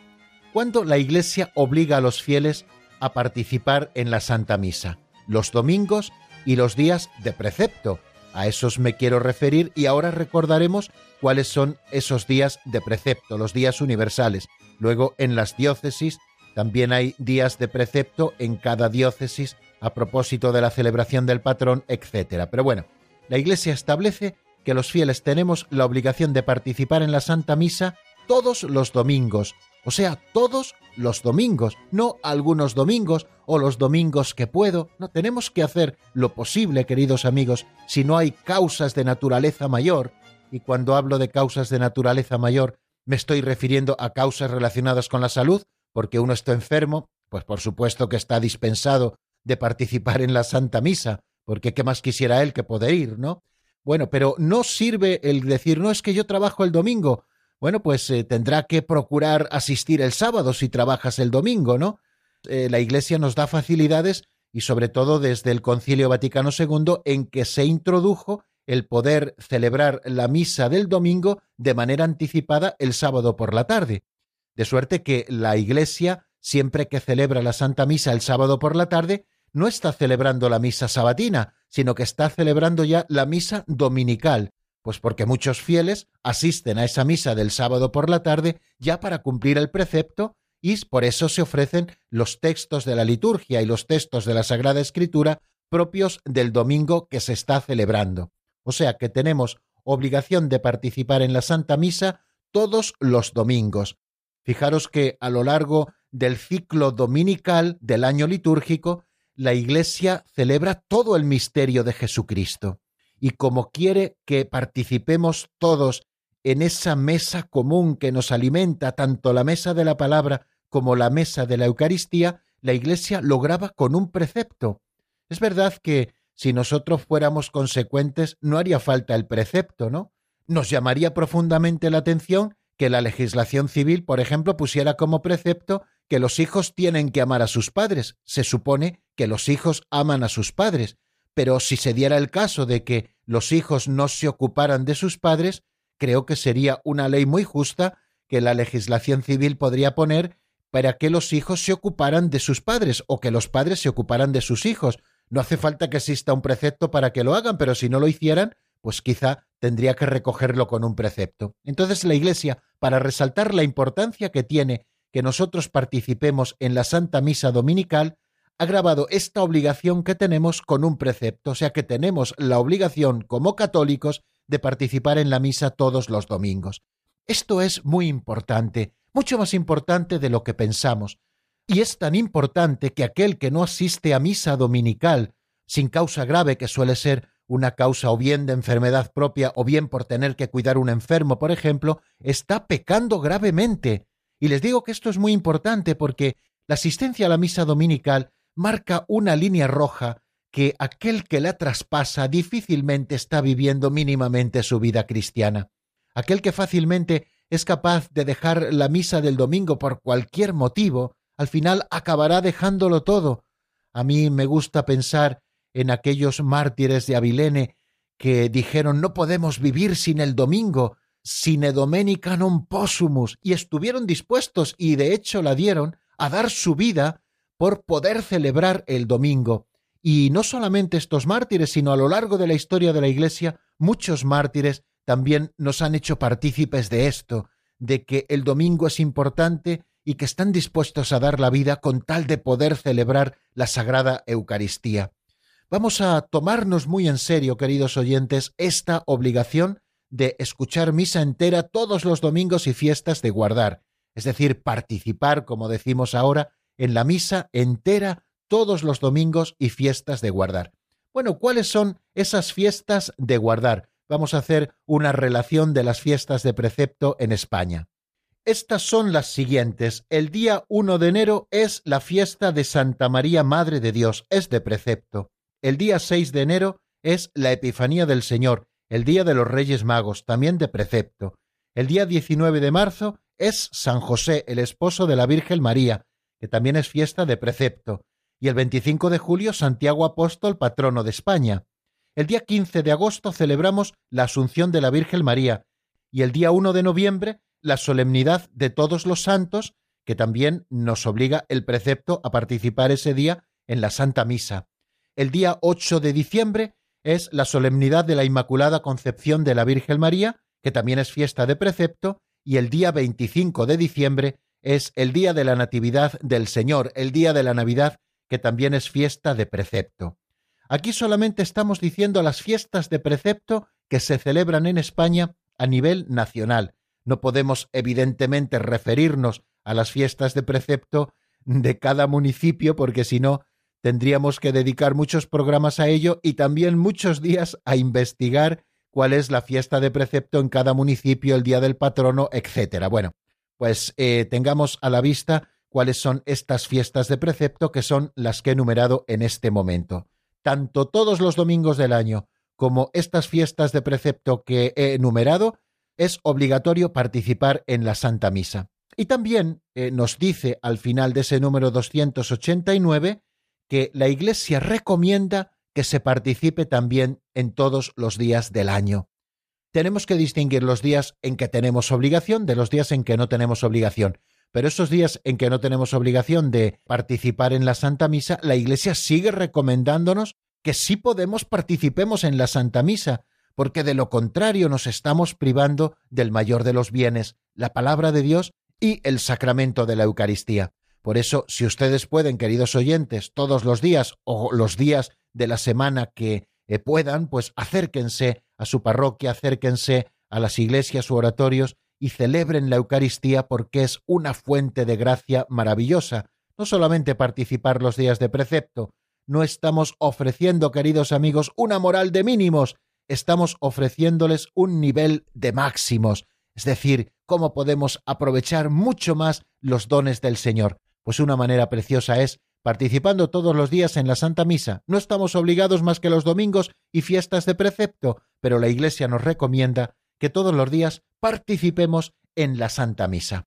Cuando la Iglesia obliga a los fieles a participar en la Santa Misa, los domingos y los días de precepto. A esos me quiero referir y ahora recordaremos cuáles son esos días de precepto, los días universales. Luego en las diócesis también hay días de precepto en cada diócesis a propósito de la celebración del patrón, etc. Pero bueno, la Iglesia establece que los fieles tenemos la obligación de participar en la Santa Misa todos los domingos, o sea, todos los domingos, no algunos domingos o los domingos que puedo. No tenemos que hacer lo posible, queridos amigos, si no hay causas de naturaleza mayor. Y cuando hablo de causas de naturaleza mayor, me estoy refiriendo a causas relacionadas con la salud, porque uno está enfermo, pues por supuesto que está dispensado de participar en la Santa Misa, porque qué más quisiera él que poder ir, ¿no? Bueno, pero no sirve el decir, no es que yo trabajo el domingo, bueno, pues eh, tendrá que procurar asistir el sábado si trabajas el domingo, ¿no? Eh, la Iglesia nos da facilidades y sobre todo desde el Concilio Vaticano II en que se introdujo el poder celebrar la misa del domingo de manera anticipada el sábado por la tarde. De suerte que la Iglesia, siempre que celebra la Santa Misa el sábado por la tarde, no está celebrando la misa sabatina, sino que está celebrando ya la misa dominical, pues porque muchos fieles asisten a esa misa del sábado por la tarde ya para cumplir el precepto y por eso se ofrecen los textos de la liturgia y los textos de la Sagrada Escritura propios del domingo que se está celebrando. O sea que tenemos obligación de participar en la Santa Misa todos los domingos. Fijaros que a lo largo del ciclo dominical del año litúrgico la Iglesia celebra todo el misterio de Jesucristo. Y como quiere que participemos todos en esa mesa común que nos alimenta, tanto la mesa de la palabra como la mesa de la Eucaristía, la Iglesia lo graba con un precepto. Es verdad que si nosotros fuéramos consecuentes no haría falta el precepto, ¿no? Nos llamaría profundamente la atención que la legislación civil, por ejemplo, pusiera como precepto que los hijos tienen que amar a sus padres. Se supone que los hijos aman a sus padres, pero si se diera el caso de que los hijos no se ocuparan de sus padres, creo que sería una ley muy justa que la legislación civil podría poner para que los hijos se ocuparan de sus padres o que los padres se ocuparan de sus hijos. No hace falta que exista un precepto para que lo hagan, pero si no lo hicieran, pues quizá tendría que recogerlo con un precepto. Entonces la Iglesia, para resaltar la importancia que tiene que nosotros participemos en la Santa Misa Dominical, ha grabado esta obligación que tenemos con un precepto, o sea que tenemos la obligación como católicos de participar en la misa todos los domingos. Esto es muy importante, mucho más importante de lo que pensamos, y es tan importante que aquel que no asiste a misa dominical sin causa grave, que suele ser una causa o bien de enfermedad propia o bien por tener que cuidar un enfermo, por ejemplo, está pecando gravemente. Y les digo que esto es muy importante porque la asistencia a la misa dominical marca una línea roja que aquel que la traspasa difícilmente está viviendo mínimamente su vida cristiana. Aquel que fácilmente es capaz de dejar la misa del domingo por cualquier motivo, al final acabará dejándolo todo. A mí me gusta pensar en aquellos mártires de Avilene que dijeron no podemos vivir sin el domingo, sine domenica non possumus, y estuvieron dispuestos, y de hecho la dieron, a dar su vida por poder celebrar el domingo. Y no solamente estos mártires, sino a lo largo de la historia de la Iglesia, muchos mártires también nos han hecho partícipes de esto, de que el domingo es importante y que están dispuestos a dar la vida con tal de poder celebrar la Sagrada Eucaristía. Vamos a tomarnos muy en serio, queridos oyentes, esta obligación de escuchar misa entera todos los domingos y fiestas de guardar, es decir, participar, como decimos ahora, en la misa entera todos los domingos y fiestas de guardar. Bueno, ¿cuáles son esas fiestas de guardar? Vamos a hacer una relación de las fiestas de precepto en España. Estas son las siguientes. El día 1 de enero es la fiesta de Santa María Madre de Dios, es de precepto. El día 6 de enero es la Epifanía del Señor, el día de los Reyes Magos, también de precepto. El día 19 de marzo es San José, el esposo de la Virgen María, que también es fiesta de precepto y el 25 de julio Santiago Apóstol, patrono de España. El día 15 de agosto celebramos la Asunción de la Virgen María y el día 1 de noviembre la solemnidad de todos los santos, que también nos obliga el precepto a participar ese día en la Santa Misa. El día 8 de diciembre es la solemnidad de la Inmaculada Concepción de la Virgen María, que también es fiesta de precepto, y el día 25 de diciembre es el día de la Natividad del Señor, el día de la Navidad que también es fiesta de precepto. Aquí solamente estamos diciendo las fiestas de precepto que se celebran en España a nivel nacional. No podemos, evidentemente, referirnos a las fiestas de precepto de cada municipio, porque si no, tendríamos que dedicar muchos programas a ello y también muchos días a investigar cuál es la fiesta de precepto en cada municipio, el día del patrono, etcétera. Bueno, pues eh, tengamos a la vista cuáles son estas fiestas de precepto que son las que he numerado en este momento. Tanto todos los domingos del año como estas fiestas de precepto que he enumerado, es obligatorio participar en la Santa Misa. Y también eh, nos dice al final de ese número 289 que la Iglesia recomienda que se participe también en todos los días del año. Tenemos que distinguir los días en que tenemos obligación de los días en que no tenemos obligación. Pero esos días en que no tenemos obligación de participar en la Santa Misa, la Iglesia sigue recomendándonos que sí podemos participemos en la Santa Misa, porque de lo contrario nos estamos privando del mayor de los bienes, la palabra de Dios y el sacramento de la Eucaristía. Por eso, si ustedes pueden, queridos oyentes, todos los días o los días de la semana que eh, puedan, pues acérquense a su parroquia, acérquense a las iglesias u oratorios y celebren la Eucaristía porque es una fuente de gracia maravillosa. No solamente participar los días de precepto, no estamos ofreciendo, queridos amigos, una moral de mínimos, estamos ofreciéndoles un nivel de máximos, es decir, cómo podemos aprovechar mucho más los dones del Señor. Pues una manera preciosa es participando todos los días en la Santa Misa. No estamos obligados más que los domingos y fiestas de precepto, pero la Iglesia nos recomienda que todos los días participemos en la Santa Misa.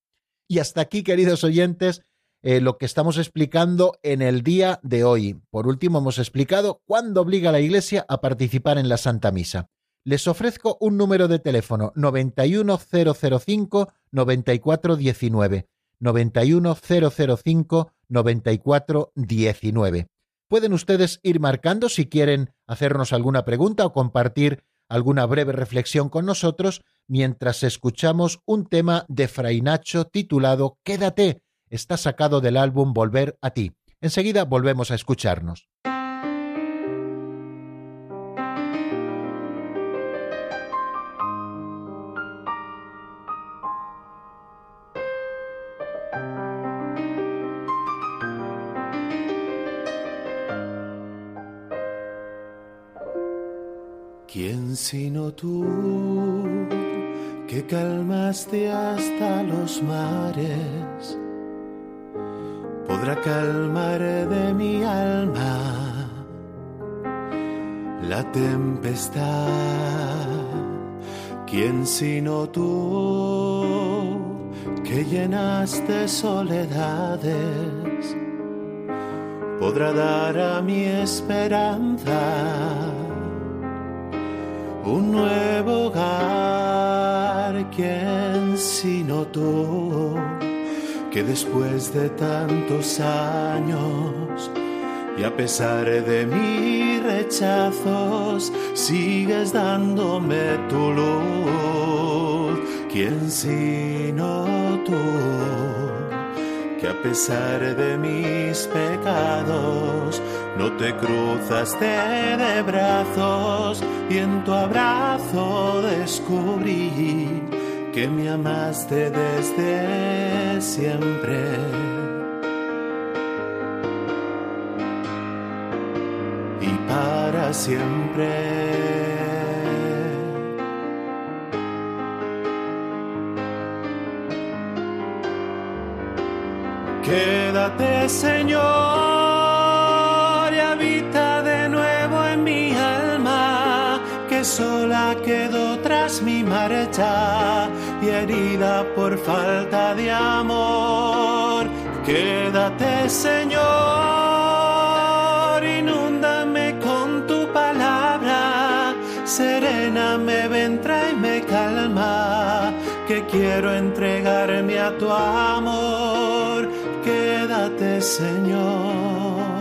Y hasta aquí, queridos oyentes, eh, lo que estamos explicando en el día de hoy. Por último, hemos explicado cuándo obliga la Iglesia a participar en la Santa Misa. Les ofrezco un número de teléfono 91005 9419. 91005 9419. Pueden ustedes ir marcando si quieren hacernos alguna pregunta o compartir alguna breve reflexión con nosotros mientras escuchamos un tema de Fray Nacho titulado Quédate. Está sacado del álbum Volver a ti. Enseguida volvemos a escucharnos. Sino tú que calmaste hasta los mares, podrá calmar de mi alma la tempestad. ¿Quién sino tú que llenaste soledades podrá dar a mi esperanza? Un nuevo hogar, quien sino tú, que después de tantos años y a pesar de mis rechazos, sigues dándome tu luz, quien sino tú que a pesar de mis pecados no te cruzaste de brazos y en tu abrazo descubrí que me amaste desde siempre. Y para siempre. Quédate, Señor, sola quedó tras mi marcha y herida por falta de amor. Quédate, Señor, inúndame con tu palabra, serena me vendrá y me calma, que quiero entregarme a tu amor quédate Señor.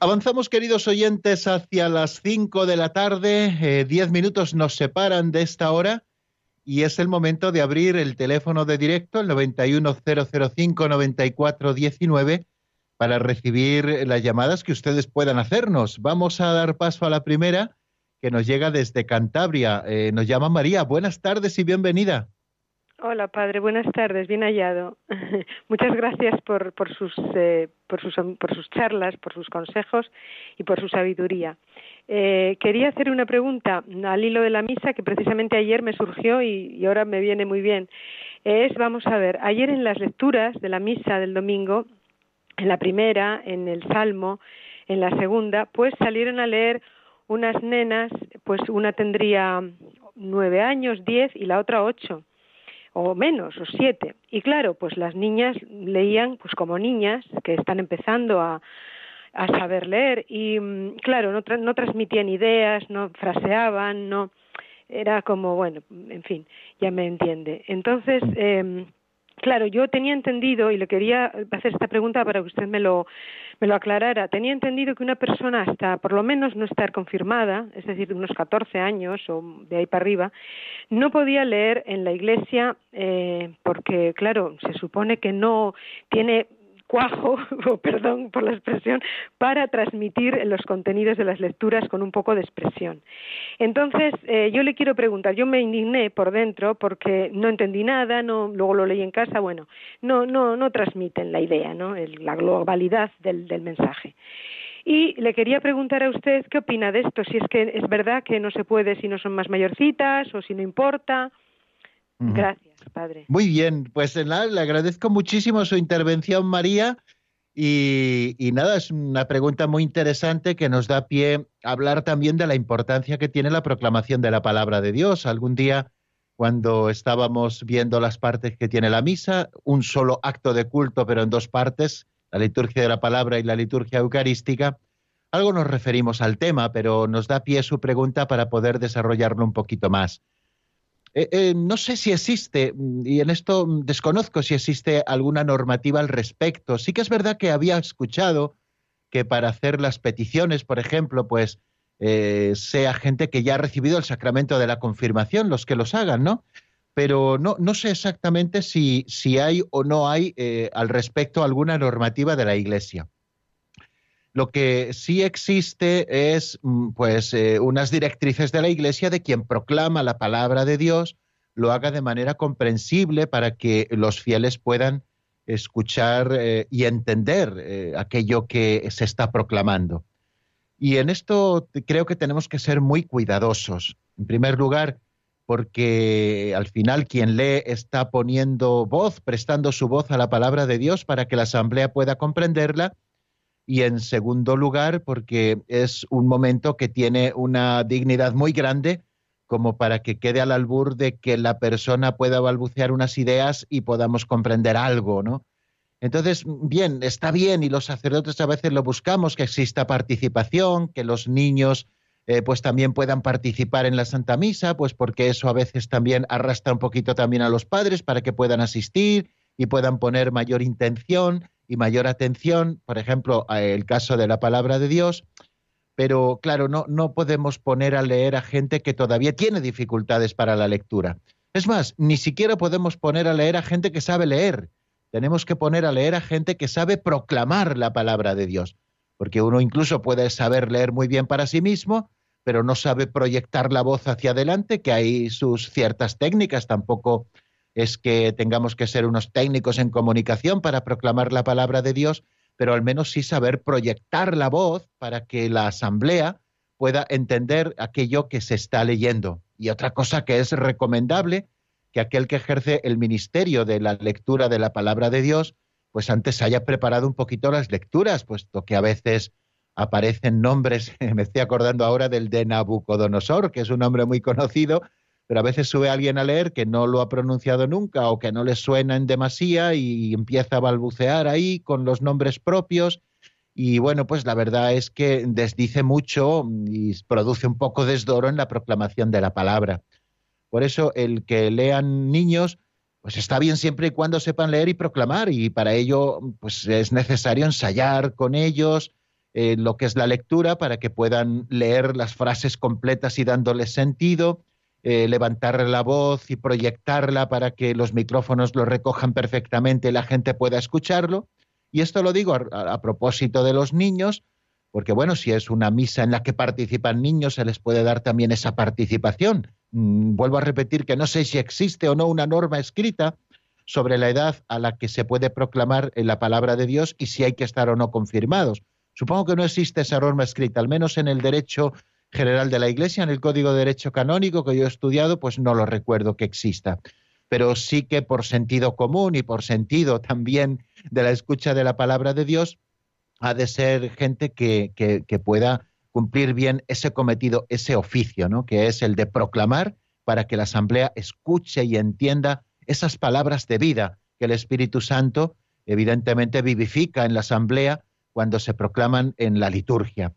Avanzamos, queridos oyentes, hacia las 5 de la tarde. Eh, diez minutos nos separan de esta hora y es el momento de abrir el teléfono de directo, el 910059419, para recibir las llamadas que ustedes puedan hacernos. Vamos a dar paso a la primera, que nos llega desde Cantabria. Eh, nos llama María. Buenas tardes y bienvenida. Hola, padre. Buenas tardes. Bien hallado. Muchas gracias por, sus, eh, por, sus, por sus charlas, por sus consejos y por su sabiduría. Eh, quería hacer una pregunta al hilo de la misa que precisamente ayer me surgió y, y ahora me viene muy bien. Es, vamos a ver, ayer en las lecturas de la misa del domingo, en la primera, en el Salmo, en la segunda, pues salieron a leer unas nenas, pues una tendría nueve años, diez y la otra ocho o menos, o siete. Y claro, pues las niñas leían pues como niñas que están empezando a, a saber leer y mm, claro, no, no transmitían ideas, no fraseaban, no era como, bueno, en fin, ya me entiende. Entonces, eh, Claro, yo tenía entendido, y le quería hacer esta pregunta para que usted me lo, me lo aclarara, tenía entendido que una persona hasta por lo menos no estar confirmada, es decir, unos 14 años o de ahí para arriba, no podía leer en la iglesia eh, porque, claro, se supone que no tiene cuajo, o perdón por la expresión, para transmitir los contenidos de las lecturas con un poco de expresión. Entonces, eh, yo le quiero preguntar, yo me indigné por dentro porque no entendí nada, no, luego lo leí en casa, bueno, no, no, no transmiten la idea, ¿no? la globalidad del, del mensaje. Y le quería preguntar a usted qué opina de esto, si es que es verdad que no se puede si no son más mayorcitas o si no importa. Gracias, padre. Muy bien, pues nada, le agradezco muchísimo su intervención, María. Y, nada, es una pregunta muy interesante que nos da pie a hablar también de la importancia que tiene la proclamación de la palabra de Dios. Algún día, cuando estábamos viendo las partes que tiene la misa, un solo acto de culto, pero en dos partes, la liturgia de la palabra y la liturgia eucarística, algo nos referimos al tema, pero nos da pie su pregunta para poder desarrollarlo un poquito más. Eh, eh, no sé si existe, y en esto desconozco si existe alguna normativa al respecto. Sí que es verdad que había escuchado que para hacer las peticiones, por ejemplo, pues eh, sea gente que ya ha recibido el sacramento de la confirmación, los que los hagan, ¿no? Pero no, no sé exactamente si, si hay o no hay al respecto alguna normativa de la Iglesia. Lo que sí existe es mm, pues eh, unas directrices de la Iglesia de quien proclama la palabra de Dios lo haga de manera comprensible para que los fieles puedan escuchar eh, y entender eh, aquello que se está proclamando. Y en esto creo que tenemos que ser muy cuidadosos. En primer lugar, porque al final quien lee está poniendo voz, prestando su voz a la palabra de Dios para que la asamblea pueda comprenderla y en segundo lugar porque es un momento que tiene una dignidad muy grande como para que quede al albur de que la persona pueda balbucear unas ideas y podamos comprender algo, ¿no? Entonces, bien, está bien y los sacerdotes a veces lo buscamos, que exista participación, que los niños eh, pues también puedan participar en la Santa Misa, pues porque eso a veces también arrastra un poquito también a los padres para que puedan asistir y puedan poner mayor intención y mayor atención, por ejemplo, el caso de la palabra de Dios, pero claro, no, no podemos poner a leer a gente que todavía tiene dificultades para la lectura. Es más, ni siquiera podemos poner a leer a gente que sabe leer. Tenemos que poner a leer a gente que sabe proclamar la palabra de Dios, porque uno incluso puede saber leer muy bien para sí mismo, pero no sabe proyectar la voz hacia adelante, que hay sus ciertas técnicas, tampoco es que tengamos que ser unos técnicos en comunicación para proclamar la palabra de Dios, pero al menos sí saber proyectar la voz para que la asamblea pueda entender aquello que se está leyendo. Y otra cosa que es recomendable, que aquel que ejerce el ministerio de la lectura de la palabra de Dios, pues antes haya preparado un poquito las lecturas, puesto que a veces aparecen nombres, me estoy acordando ahora del de Nabucodonosor, que es un nombre muy conocido, pero a veces sube alguien a leer que no lo ha pronunciado nunca o que no le suena en demasía y empieza a balbucear ahí con los nombres propios. Y bueno, pues la verdad es que desdice mucho y produce un poco desdoro en la proclamación de la palabra. Por eso el que lean niños, pues está bien siempre y cuando sepan leer y proclamar, y para ello pues es necesario ensayar con ellos eh, lo que es la lectura para que puedan leer las frases completas y dándoles sentido, eh, levantar la voz y proyectarla para que los micrófonos lo recojan perfectamente y la gente pueda escucharlo. Y esto lo digo a, propósito de los niños, porque bueno, si es una misa en la que participan niños, se les puede dar también esa participación. Mm, vuelvo a repetir que no sé si existe o no una norma escrita sobre la edad a la que se puede proclamar en la palabra de Dios y si hay que estar o no confirmados. Supongo que no existe esa norma escrita, al menos en el derecho general de la Iglesia, en el Código de Derecho Canónico que yo he estudiado, pues no lo recuerdo que exista. Pero sí que por sentido común y por sentido también de la escucha de la palabra de Dios, ha de ser gente que, que, pueda cumplir bien ese cometido, ese oficio, ¿no? que es el de proclamar para que la Asamblea escuche y entienda esas palabras de vida que el Espíritu Santo evidentemente vivifica en la Asamblea cuando se proclaman en la liturgia.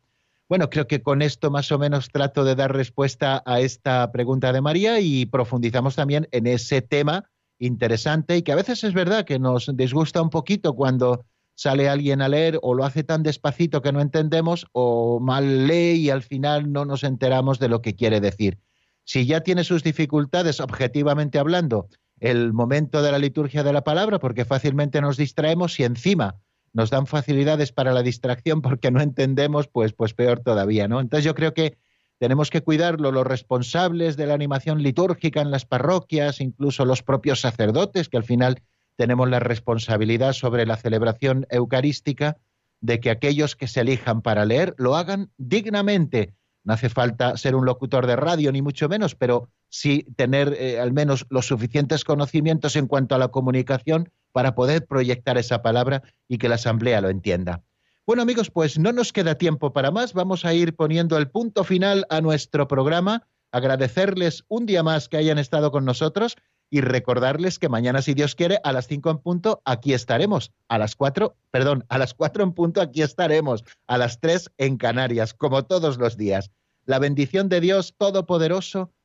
Bueno, creo que con esto más o menos trato de dar respuesta a esta pregunta de María y profundizamos también en ese tema interesante y que a veces es verdad que nos disgusta un poquito cuando sale alguien a leer o lo hace tan despacito que no entendemos o mal lee y al final no nos enteramos de lo que quiere decir. Si ya tiene sus dificultades, objetivamente hablando, el momento de la liturgia de la palabra, porque fácilmente nos distraemos y encima nos dan facilidades para la distracción porque no entendemos, pues, pues peor todavía, ¿no? Entonces yo creo que tenemos que cuidarlo los responsables de la animación litúrgica en las parroquias, incluso los propios sacerdotes, que al final tenemos la responsabilidad sobre la celebración eucarística de que aquellos que se elijan para leer lo hagan dignamente. No hace falta ser un locutor de radio, ni mucho menos, pero sí tener eh, al menos los suficientes conocimientos en cuanto a la comunicación para poder proyectar esa palabra y que la Asamblea lo entienda. Bueno amigos, pues no nos queda tiempo para más. Vamos a ir poniendo el punto final a nuestro programa. Agradecerles un día más que hayan estado con nosotros y recordarles que mañana, si Dios quiere, a las 5 en punto aquí estaremos. A las 4, perdón, a las 4 en punto aquí estaremos. A las 3 en Canarias, como todos los días. La bendición de Dios Todopoderoso,